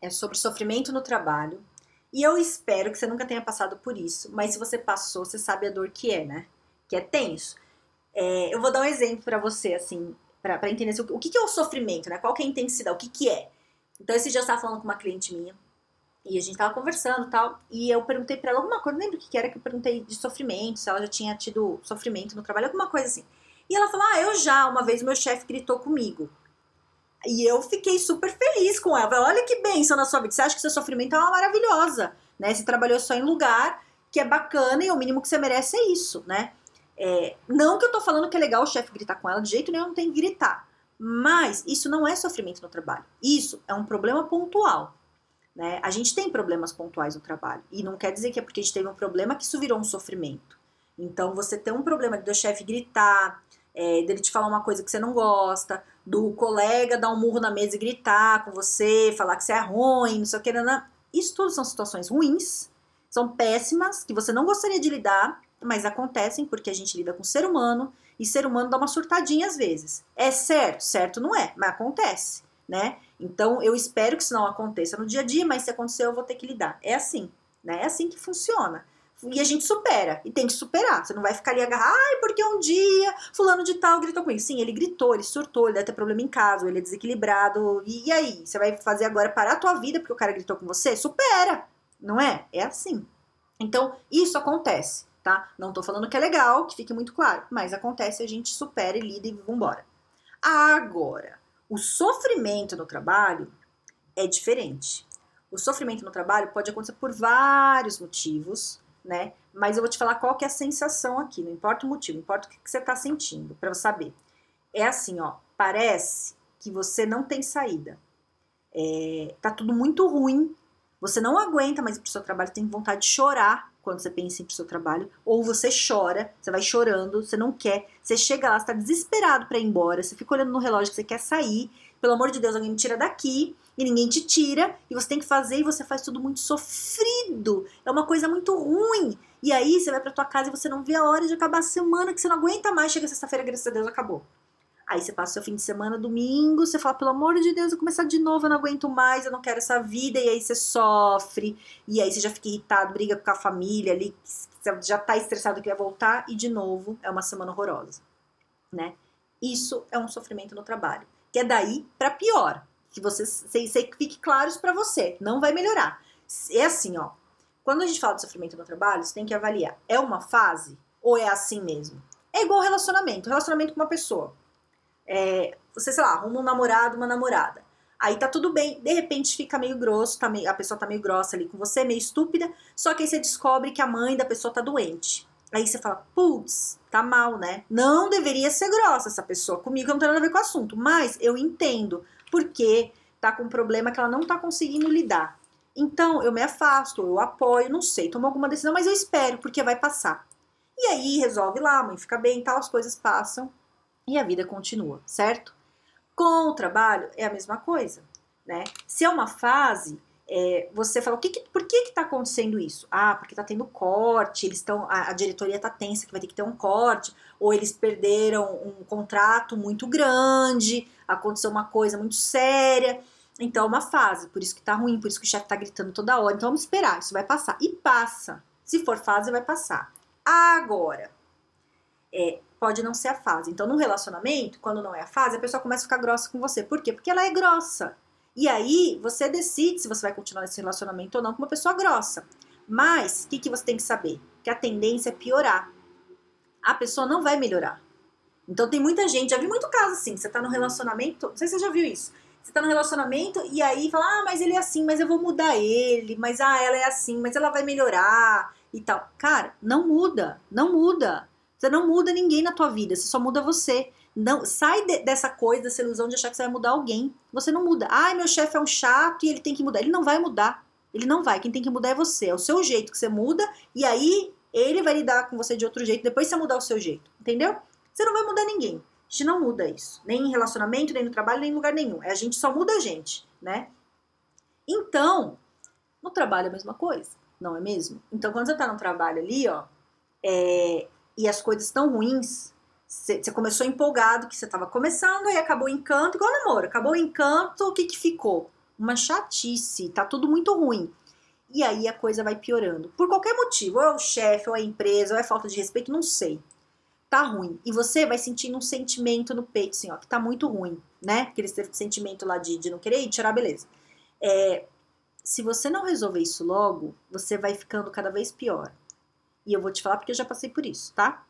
é sobre sofrimento no trabalho. E eu espero que você nunca tenha passado por isso, mas se você passou, você sabe a dor que é, né? Que é tenso. É, eu vou dar um exemplo para você, assim, para entender assim, o que, que é o sofrimento, né? Qual que é a intensidade, o que, que é. Então, esse dia eu estava falando com uma cliente minha, e a gente tava conversando tal, e eu perguntei para ela alguma coisa, não lembro o que, que era que eu perguntei de sofrimento, se ela já tinha tido sofrimento no trabalho, alguma coisa assim. E ela falou: Ah, eu já, uma vez meu chefe gritou comigo. E eu fiquei super feliz com ela. Olha que bênção na sua vida. Você acha que seu sofrimento é uma maravilhosa, né? Você trabalhou só em lugar que é bacana e o mínimo que você merece é isso, né? É, não que eu tô falando que é legal o chefe gritar com ela, de jeito nenhum não tem que gritar. Mas isso não é sofrimento no trabalho. Isso é um problema pontual. Né? A gente tem problemas pontuais no trabalho. E não quer dizer que é porque a gente teve um problema que isso virou um sofrimento. Então, você tem um problema de o chefe gritar, é, dele te falar uma coisa que você não gosta, do colega dar um murro na mesa e gritar com você, falar que você é ruim, não sei o que, não, não. isso tudo são situações ruins, são péssimas, que você não gostaria de lidar, mas acontecem porque a gente lida com ser humano e ser humano dá uma surtadinha às vezes. É certo? Certo não é, mas acontece, né? Então eu espero que isso não aconteça no dia a dia, mas se acontecer eu vou ter que lidar. É assim, né? É assim que funciona. E a gente supera. E tem que superar. Você não vai ficar ali agarrado, ai, porque um dia fulano de tal gritou comigo. Sim, ele gritou, ele surtou, ele deve ter problema em casa, ele é desequilibrado. E, e aí? Você vai fazer agora parar a tua vida porque o cara gritou com você? Supera! Não é? É assim. Então, isso acontece, tá? Não tô falando que é legal, que fique muito claro. Mas acontece, a gente supera e lida e vambora. Agora, o sofrimento no trabalho é diferente. O sofrimento no trabalho pode acontecer por vários motivos, né? Mas eu vou te falar qual que é a sensação aqui, não importa o motivo, não importa o que, você está sentindo, para você saber. É assim, ó, parece que você não tem saída. É, tá tudo muito ruim, você não aguenta mais ir pro seu trabalho, tem vontade de chorar quando você pensa em ir pro seu trabalho, ou você chora, você vai chorando, você não quer, você chega lá, você tá desesperado para ir embora, você fica olhando no relógio que você quer sair, pelo amor de Deus, alguém me tira daqui, e ninguém te tira, e você tem que fazer e você faz tudo muito sofrido. É uma coisa muito ruim. E aí você vai pra tua casa e você não vê a hora de acabar a semana, que você não aguenta mais, chega sexta-feira, graças a Deus, acabou. Aí você passa o seu fim de semana, domingo, você fala, pelo amor de Deus, eu começar de novo, eu não aguento mais, eu não quero essa vida, e aí você sofre, e aí você já fica irritado, briga com a família ali, já tá estressado que vai voltar, e de novo é uma semana horrorosa, né? Isso é um sofrimento no trabalho, que é daí para pior que você que fique claros para você, não vai melhorar. É assim, ó. Quando a gente fala de sofrimento no trabalho, você tem que avaliar, é uma fase ou é assim mesmo? É igual relacionamento, relacionamento com uma pessoa. É, você, sei lá, arruma um namorado, uma namorada. Aí tá tudo bem, de repente fica meio grosso, tá meio, a pessoa tá meio grossa ali com você, meio estúpida, só que aí você descobre que a mãe da pessoa tá doente. Aí você fala, putz, tá mal, né? Não deveria ser grossa essa pessoa comigo, não tem nada a ver com o assunto, mas eu entendo porque tá com um problema que ela não tá conseguindo lidar. Então, eu me afasto, eu apoio, não sei, tomo alguma decisão, mas eu espero, porque vai passar. E aí resolve lá, a mãe fica bem, tal, as coisas passam e a vida continua, certo? Com o trabalho é a mesma coisa, né? Se é uma fase, é, você fala, o que, que por que que tá acontecendo isso? Ah, porque tá tendo corte, eles estão, a, a, diretoria tá tensa que vai ter que ter um corte, ou eles perderam um contrato muito grande, aconteceu uma coisa muito séria. Então é uma fase, por isso que tá ruim, por isso que o chefe tá gritando toda hora. Então vamos esperar, isso vai passar. E passa. Se for fase, vai passar. Agora, é, pode não ser a fase. Então, no relacionamento, quando não é a fase, a pessoa começa a ficar grossa com você. Por quê? Porque ela é grossa. E aí você decide se você vai continuar nesse relacionamento ou não com uma pessoa grossa. Mas o que, que você tem que saber? Que a tendência é piorar. A pessoa não vai melhorar. Então tem muita gente, já vi muito caso assim, você tá no relacionamento, não sei se você já viu isso. Você tá no relacionamento e aí fala, ah, mas ele é assim, mas eu vou mudar ele, mas ah, ela é assim, mas ela vai melhorar e tal. Cara, não muda, não muda. Você não muda ninguém na tua vida, você só muda você. Não, sai de, dessa coisa, dessa ilusão de achar que você vai mudar alguém. Você não muda. Ai, meu chefe é um chato e ele tem que mudar. Ele não vai mudar. Ele não vai. Quem tem que mudar é você. É o seu jeito que você muda e aí ele vai lidar com você de outro jeito depois você mudar o seu jeito. Entendeu? Você não vai mudar ninguém. A gente não muda isso. Nem em relacionamento, nem no trabalho, nem em lugar nenhum. É a gente só muda a gente, né? Então, no trabalho é a mesma coisa, não é mesmo? Então, quando você tá no trabalho ali, ó, é, e as coisas estão ruins, você começou empolgado que você estava começando e acabou o encanto, igual namoro. Acabou o encanto, o que, que ficou? Uma chatice, tá tudo muito ruim. E aí a coisa vai piorando. Por qualquer motivo, ou é o chefe, ou é a empresa, ou é falta de respeito, não sei. Tá ruim. E você vai sentindo um sentimento no peito, assim, ó, que tá muito ruim, né? Aquele sentimento lá de, de não querer ir, tirar, beleza. É, se você não resolver isso logo, você vai ficando cada vez pior. E eu vou te falar porque eu já passei por isso, tá?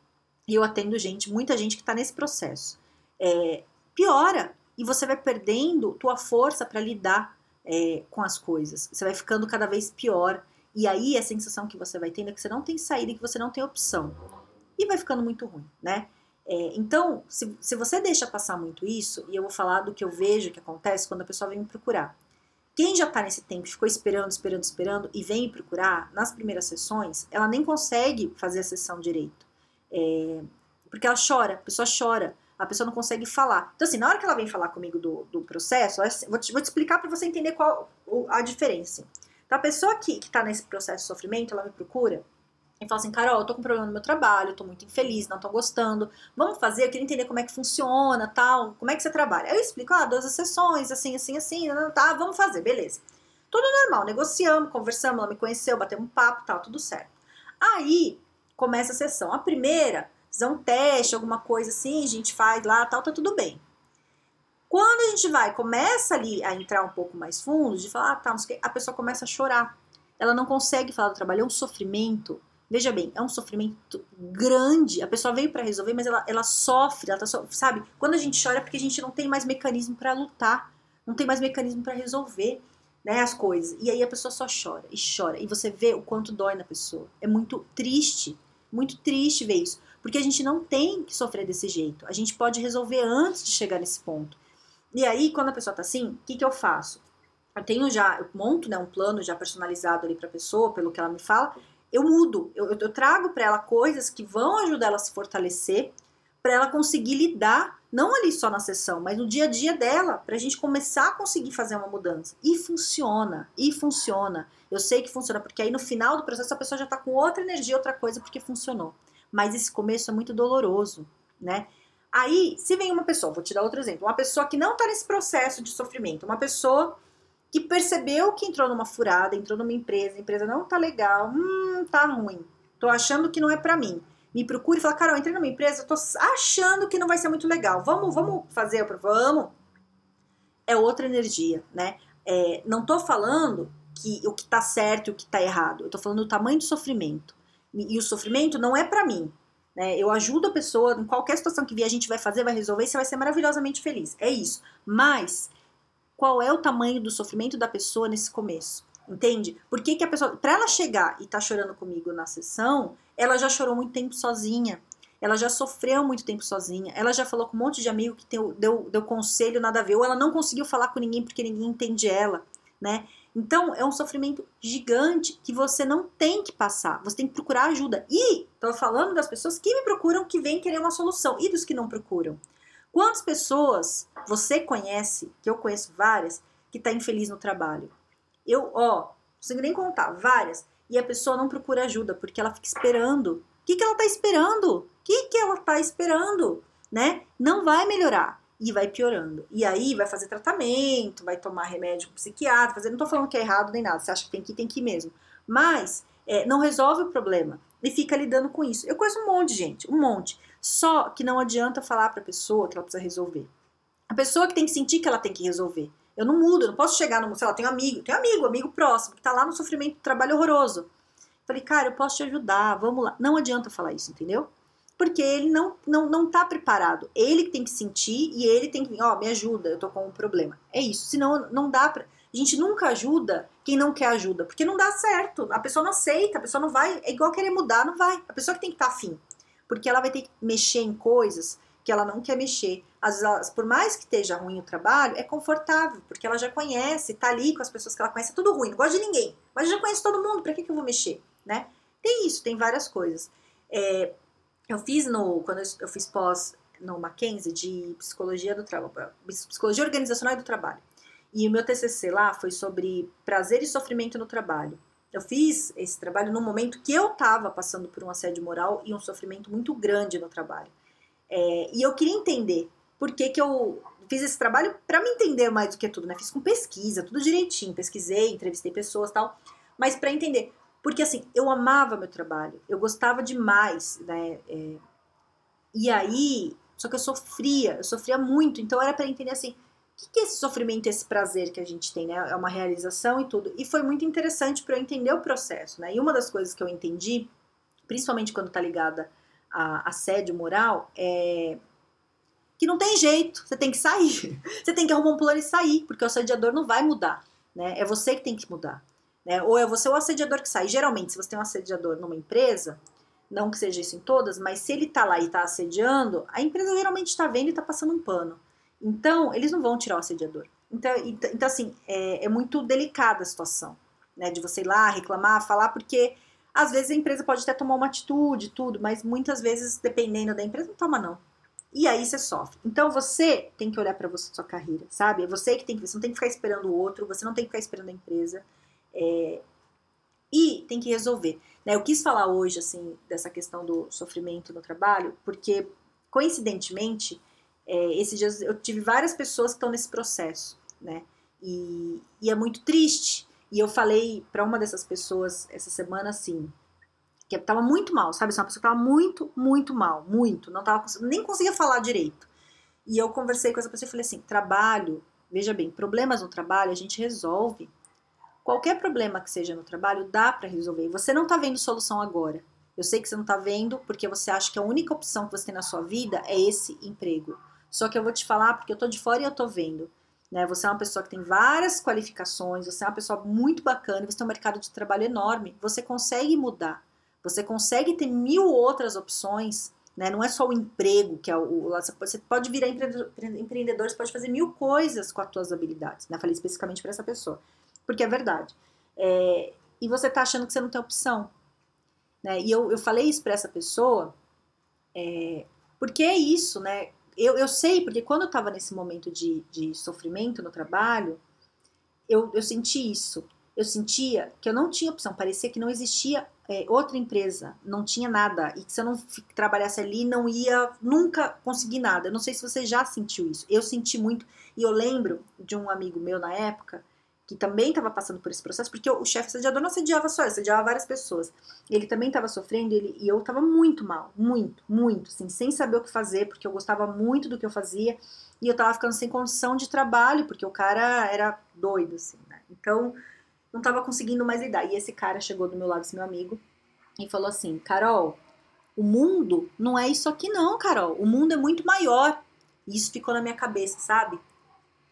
E eu atendo gente, muita gente que está nesse processo. É, piora e você vai perdendo tua força para lidar é, com as coisas. Você vai ficando cada vez pior. E aí a sensação que você vai tendo é que você não tem saída e que você não tem opção. E vai ficando muito ruim, né? É, então, se, se você deixa passar muito isso, e eu vou falar do que eu vejo que acontece quando a pessoa vem me procurar. Quem já está nesse tempo, ficou esperando, esperando, esperando e vem me procurar, nas primeiras sessões, ela nem consegue fazer a sessão direito. É, porque ela chora, a pessoa chora, a pessoa não consegue falar. Então, assim, na hora que ela vem falar comigo do, do processo, vou te, vou te explicar para você entender qual a diferença. Então, a pessoa que está nesse processo de sofrimento, ela me procura e fala assim, Carol, eu tô com problema no meu trabalho, tô muito infeliz, não tô gostando. Vamos fazer, eu queria entender como é que funciona, tal, como é que você trabalha. Aí eu explico, ah, duas sessões, assim, assim, assim, tá, vamos fazer, beleza. Tudo normal, negociamos, conversamos, ela me conheceu, batemos um papo, tal, tudo certo. Aí começa a sessão. A primeira, fazer um teste, alguma coisa assim, a gente faz lá, tal, tá tudo bem. Quando a gente vai, começa ali a entrar um pouco mais fundo, de falar, ah, tá, a pessoa começa a chorar. Ela não consegue falar do trabalho, é um sofrimento Veja bem, é um sofrimento grande. A pessoa veio para resolver, mas ela, ela sofre, ela tá sabe? Quando a gente chora é porque a gente não tem mais mecanismo para lutar, não tem mais mecanismo para resolver, né, as coisas. E aí a pessoa só chora e chora e você vê o quanto dói na pessoa. É muito triste, muito triste ver isso, porque a gente não tem que sofrer desse jeito. A gente pode resolver antes de chegar nesse ponto. E aí, quando a pessoa tá assim, o que, que eu faço? Eu tenho já, eu monto né, um plano já personalizado ali para a pessoa, pelo que ela me fala, eu mudo, eu, eu trago para ela coisas que vão ajudar ela a se fortalecer, para ela conseguir lidar, não ali só na sessão, mas no dia a dia dela, para a gente começar a conseguir fazer uma mudança. E funciona, e funciona. Eu sei que funciona, porque aí no final do processo a pessoa já está com outra energia, outra coisa, porque funcionou. Mas esse começo é muito doloroso, né? Aí, se vem uma pessoa, vou te dar outro exemplo, uma pessoa que não está nesse processo de sofrimento, uma pessoa que percebeu que entrou numa furada, entrou numa empresa, a empresa não tá legal, hum, tá ruim, tô achando que não é para mim. Me procure e fala, Carol, entrei numa empresa, tô achando que não vai ser muito legal. Vamos, vamos fazer, vamos. É outra energia, né? É, não tô falando que o que tá certo e o que tá errado. Eu tô falando do tamanho do sofrimento. E, e o sofrimento não é para mim. Né? Eu ajudo a pessoa, em qualquer situação que vier, a gente vai fazer, vai resolver e você vai ser maravilhosamente feliz. É isso. Mas qual é o tamanho do sofrimento da pessoa nesse começo. Entende? Por que, que a pessoa, para ela chegar e tá chorando comigo na sessão, ela já chorou muito tempo sozinha. Ela já sofreu muito tempo sozinha. Ela já falou com um monte de amigo que deu, deu, deu conselho, nada a ver. Ou ela não conseguiu falar com ninguém porque ninguém entende ela, né? Então, é um sofrimento gigante que você não tem que passar. Você tem que procurar ajuda. E tô falando das pessoas que me procuram, que vêm querer uma solução. E dos que não procuram. Quantas pessoas você conhece, que eu conheço várias, que está infeliz no trabalho? Eu, ó, não consigo nem contar, várias. E a pessoa não procura ajuda porque ela fica esperando. O que, que ela está esperando? O que, que ela está esperando? Né? Não vai melhorar e vai piorando. E aí vai fazer tratamento, vai tomar remédio com psiquiatra, fazer. Não tô falando que é errado nem nada, você acha que tem que ir, tem que ir mesmo. Mas é, não resolve o problema e fica lidando com isso. Eu conheço um monte de gente, um monte. Só que não adianta falar para a pessoa que ela precisa resolver. A pessoa que tem que sentir que ela tem que resolver. Eu não mudo, eu não posso chegar no, sei lá, tenho amigo, tenho amigo, amigo próximo, que tá lá no sofrimento, trabalho horroroso. Falei, cara, eu posso te ajudar, vamos lá. Não adianta falar isso, entendeu? Porque ele não, não, não tá preparado. Ele tem que sentir e ele tem que vir, ó, me ajuda, eu tô com um problema. É isso, senão não dá pra. A gente nunca ajuda quem não quer ajuda, porque não dá certo. A pessoa não aceita, a pessoa não vai. É igual querer mudar, não vai. A pessoa que tem que estar tá afim porque ela vai ter que mexer em coisas que ela não quer mexer. Às vezes, por mais que esteja ruim o trabalho, é confortável, porque ela já conhece, tá ali com as pessoas que ela conhece, é tudo ruim, não gosta de ninguém. Mas eu já conheço todo mundo, pra que, que eu vou mexer, né? Tem isso, tem várias coisas. É, eu fiz no, quando eu fiz pós no Mackenzie de psicologia do trabalho, psicologia organizacional e do trabalho. E o meu TCC lá foi sobre prazer e sofrimento no trabalho. Eu fiz esse trabalho no momento que eu estava passando por um assédio moral e um sofrimento muito grande no trabalho. É, e eu queria entender por que, que eu fiz esse trabalho para me entender mais do que tudo, né? Fiz com pesquisa, tudo direitinho, pesquisei, entrevistei pessoas tal, mas para entender. Porque assim, eu amava meu trabalho, eu gostava demais, né? É, e aí, só que eu sofria, eu sofria muito, então era para entender assim, que, que é esse sofrimento, esse prazer que a gente tem, né? É uma realização e tudo. E foi muito interessante para eu entender o processo, né? E uma das coisas que eu entendi, principalmente quando tá ligada a assédio moral, é que não tem jeito, você tem que sair. Você tem que arrumar um plano e sair, porque o assediador não vai mudar, né? É você que tem que mudar. Né? Ou é você o assediador que sai. Geralmente, se você tem um assediador numa empresa, não que seja isso em todas, mas se ele tá lá e tá assediando, a empresa geralmente está vendo e tá passando um pano. Então, eles não vão tirar o assediador. Então, então, então assim, é, é, muito delicada a situação, né? De você ir lá, reclamar, falar, porque às vezes a empresa pode até tomar uma atitude, tudo, mas muitas vezes, dependendo da empresa, não toma não. E aí você sofre. Então você tem que olhar para você sua carreira, sabe? É você que tem que, você não tem que ficar esperando o outro, você não tem que ficar esperando a empresa. É, e tem que resolver. Né? Eu quis falar hoje, assim, dessa questão do sofrimento no trabalho, porque, coincidentemente, é, esses dias eu tive várias pessoas que estão nesse processo, né? E, e é muito triste. E eu falei para uma dessas pessoas essa semana assim, que tava muito mal, sabe? Uma pessoa que tava muito, muito mal, muito, não tava nem conseguia falar direito. E eu conversei com essa pessoa e falei assim: trabalho, veja bem, problemas no trabalho a gente resolve. Qualquer problema que seja no trabalho dá para resolver. Você não tá vendo solução agora. Eu sei que você não tá vendo porque você acha que a única opção que você tem na sua vida é esse emprego. Só que eu vou te falar porque eu tô de fora e eu tô vendo. Né? Você é uma pessoa que tem várias qualificações, você é uma pessoa muito bacana, você tem um mercado de trabalho enorme, você consegue mudar, você consegue ter mil outras opções, né? Não é só o emprego que é o, você pode virar empreendedor, você pode fazer mil coisas com as suas habilidades, né? Falei especificamente para essa pessoa, porque é verdade. É, e você tá achando que você não tem opção, né? E eu, eu falei isso para essa pessoa, é, porque é isso, né? Eu, eu sei, porque quando eu estava nesse momento de, de sofrimento no trabalho, eu, eu senti isso. Eu sentia que eu não tinha opção, parecia que não existia é, outra empresa, não tinha nada, e que se eu não trabalhasse ali, não ia nunca conseguir nada. Eu não sei se você já sentiu isso. Eu senti muito, e eu lembro de um amigo meu na época, que também estava passando por esse processo, porque o chefe assediador não assediava só, assediava várias pessoas. Ele também estava sofrendo ele, e eu estava muito mal, muito, muito, assim, sem saber o que fazer, porque eu gostava muito do que eu fazia, e eu estava ficando sem condição de trabalho, porque o cara era doido, assim, né? Então, não estava conseguindo mais lidar. E esse cara chegou do meu lado, esse meu amigo, e falou assim: Carol, o mundo não é isso aqui, não, Carol. O mundo é muito maior. E isso ficou na minha cabeça, sabe?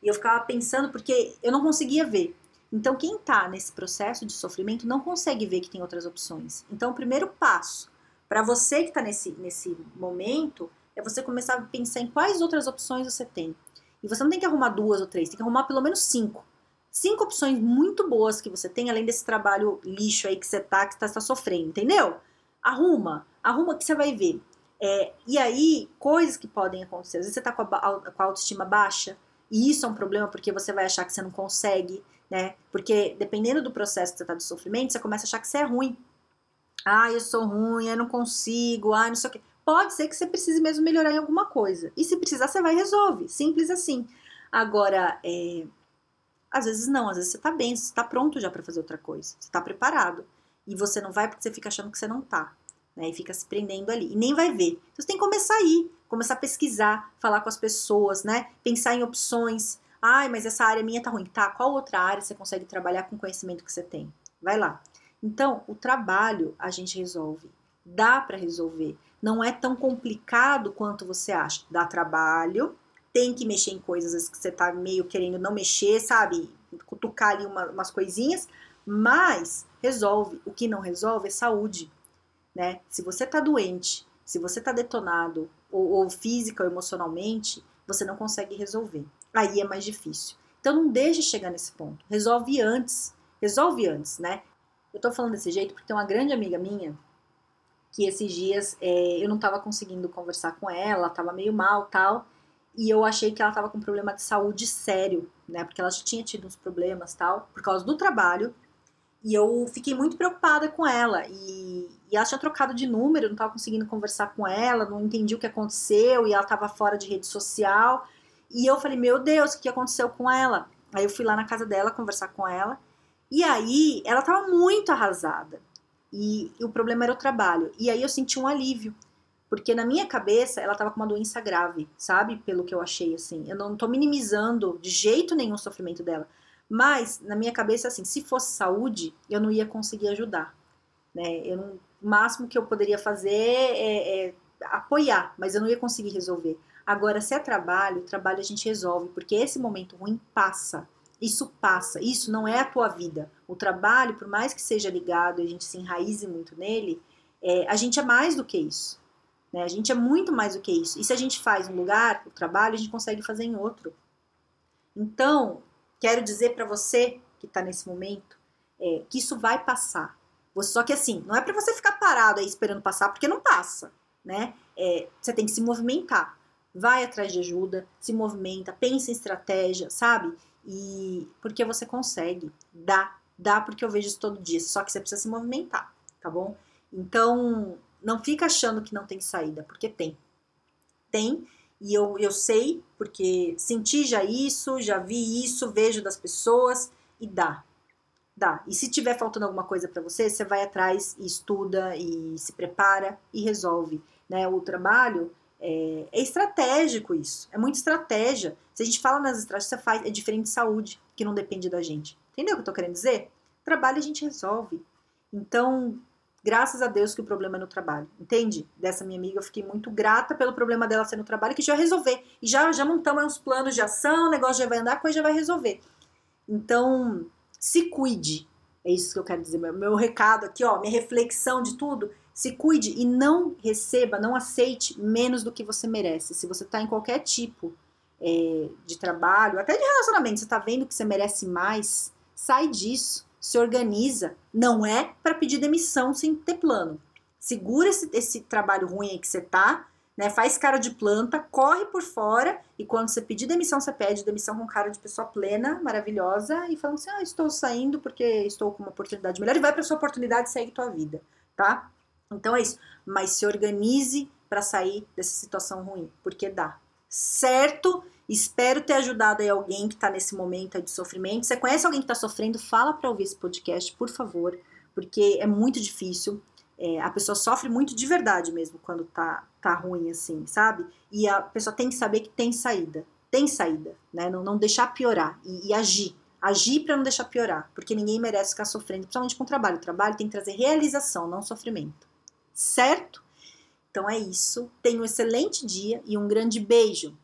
E eu ficava pensando porque eu não conseguia ver. Então, quem está nesse processo de sofrimento não consegue ver que tem outras opções. Então, o primeiro passo para você que está nesse, nesse momento é você começar a pensar em quais outras opções você tem. E você não tem que arrumar duas ou três, tem que arrumar pelo menos cinco. Cinco opções muito boas que você tem, além desse trabalho lixo aí que você tá, que está tá sofrendo, entendeu? Arruma, arruma que você vai ver. É, e aí, coisas que podem acontecer. Às vezes você está com, com a autoestima baixa, e isso é um problema porque você vai achar que você não consegue, né? Porque dependendo do processo que você tá de sofrimento, você começa a achar que você é ruim. Ah, eu sou ruim, eu não consigo, ah, não sei o quê. Pode ser que você precise mesmo melhorar em alguma coisa. E se precisar, você vai e resolve. Simples assim. Agora, é, às vezes não, às vezes você tá bem, você tá pronto já para fazer outra coisa. Você tá preparado. E você não vai porque você fica achando que você não tá. Né, e fica se prendendo ali. E nem vai ver. Então você tem que começar a ir começar a pesquisar, falar com as pessoas, né? Pensar em opções. Ai, mas essa área minha tá ruim. Tá, qual outra área você consegue trabalhar com o conhecimento que você tem? Vai lá. Então, o trabalho a gente resolve. Dá para resolver. Não é tão complicado quanto você acha. Dá trabalho, tem que mexer em coisas que você tá meio querendo não mexer, sabe? Cutucar ali uma, umas coisinhas, mas resolve. O que não resolve é saúde, né? Se você tá doente, se você tá detonado, ou, ou física ou emocionalmente, você não consegue resolver. Aí é mais difícil. Então não deixe chegar nesse ponto. Resolve antes. Resolve antes, né? Eu tô falando desse jeito porque tem uma grande amiga minha que esses dias é, eu não tava conseguindo conversar com ela, tava meio mal tal. E eu achei que ela tava com problema de saúde sério, né? Porque ela já tinha tido uns problemas tal, por causa do trabalho. E eu fiquei muito preocupada com ela. E, e ela tinha trocado de número, não estava conseguindo conversar com ela, não entendi o que aconteceu, e ela estava fora de rede social. E eu falei, meu Deus, o que aconteceu com ela? Aí eu fui lá na casa dela conversar com ela. E aí ela estava muito arrasada. E, e, o problema era o trabalho. E aí eu senti um alívio. Porque na minha cabeça ela estava com uma doença grave, sabe? Pelo que eu achei, assim. Eu não estou minimizando de jeito nenhum o sofrimento dela. Mas, na minha cabeça, assim, se fosse saúde, eu não ia conseguir ajudar. Né? Eu não, o máximo que eu poderia fazer é, é apoiar, mas eu não ia conseguir resolver. Agora, se é trabalho, trabalho a gente resolve, porque esse momento ruim passa. Isso passa, isso não é a tua vida. O trabalho, por mais que seja ligado e a gente se enraize muito nele, é, a gente é mais do que isso. Né? A gente é muito mais do que isso. E se a gente faz um lugar, o trabalho, a gente consegue fazer em outro. Então, quero dizer para você que está nesse momento é, que isso vai passar. Só que assim, não é para você ficar parado aí esperando passar, porque não passa, né? É, você tem que se movimentar. Vai atrás de ajuda, se movimenta, pensa em estratégia, sabe? E porque você consegue, dá, dá porque eu vejo isso todo dia. Só que você precisa se movimentar, tá bom? Então, não fica achando que não tem saída, porque tem. Tem, e eu, eu sei, porque senti já isso, já vi isso, vejo das pessoas, e dá. Dá. E se tiver faltando alguma coisa para você, você vai atrás e estuda e se prepara e resolve. Né? O trabalho é, é estratégico isso. É muita estratégia. Se a gente fala nas estratégias, você faz, é diferente de saúde, que não depende da gente. Entendeu o que eu tô querendo dizer? Trabalho a gente resolve. Então, Graças a Deus que o problema é no trabalho, entende? Dessa minha amiga, eu fiquei muito grata pelo problema dela ser no trabalho, que já resolver. E já, já montamos uns planos de ação, o negócio já vai andar, a coisa já vai resolver. Então, se cuide. É isso que eu quero dizer. Meu, meu recado aqui, ó, minha reflexão de tudo. Se cuide e não receba, não aceite menos do que você merece. Se você está em qualquer tipo é, de trabalho, até de relacionamento, você está vendo que você merece mais, sai disso se organiza. Não é para pedir demissão sem ter plano. Segura esse, esse trabalho ruim aí que você tá, né? Faz cara de planta, corre por fora e quando você pedir demissão, você pede demissão com cara de pessoa plena, maravilhosa e falando assim: "Ah, estou saindo porque estou com uma oportunidade melhor" e vai para sua oportunidade e segue tua vida, tá? Então é isso, mas se organize para sair dessa situação ruim, porque dá. Certo? Espero ter ajudado aí alguém que está nesse momento de sofrimento. Você conhece alguém que está sofrendo? Fala para ouvir esse podcast, por favor, porque é muito difícil. É, a pessoa sofre muito de verdade mesmo quando tá, tá ruim assim, sabe? E a pessoa tem que saber que tem saída. Tem saída, né? Não, não deixar piorar e, e agir. Agir para não deixar piorar, porque ninguém merece ficar sofrendo, principalmente com o trabalho. O trabalho tem que trazer realização, não sofrimento. Certo? Então é isso. Tenha um excelente dia e um grande beijo.